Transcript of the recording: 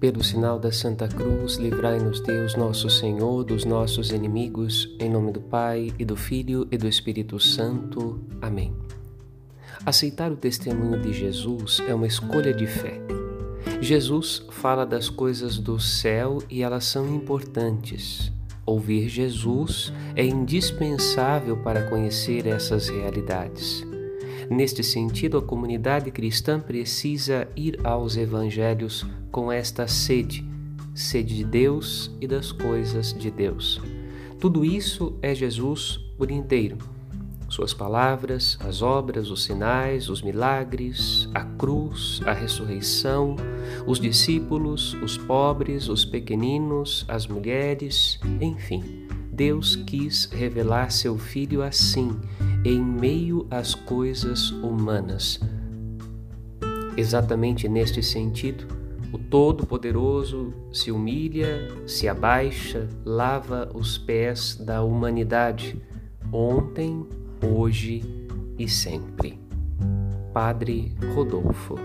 Pelo sinal da Santa Cruz, livrai-nos Deus, nosso Senhor, dos nossos inimigos, em nome do Pai, e do Filho e do Espírito Santo. Amém. Aceitar o testemunho de Jesus é uma escolha de fé. Jesus fala das coisas do céu e elas são importantes. Ouvir Jesus é indispensável para conhecer essas realidades. Neste sentido, a comunidade cristã precisa ir aos evangelhos com esta sede, sede de Deus e das coisas de Deus. Tudo isso é Jesus por inteiro. Suas palavras, as obras, os sinais, os milagres, a cruz, a ressurreição, os discípulos, os pobres, os pequeninos, as mulheres, enfim. Deus quis revelar seu Filho assim em meio às coisas humanas. Exatamente neste sentido, o Todo-Poderoso se humilha, se abaixa, lava os pés da humanidade, ontem, hoje e sempre. Padre Rodolfo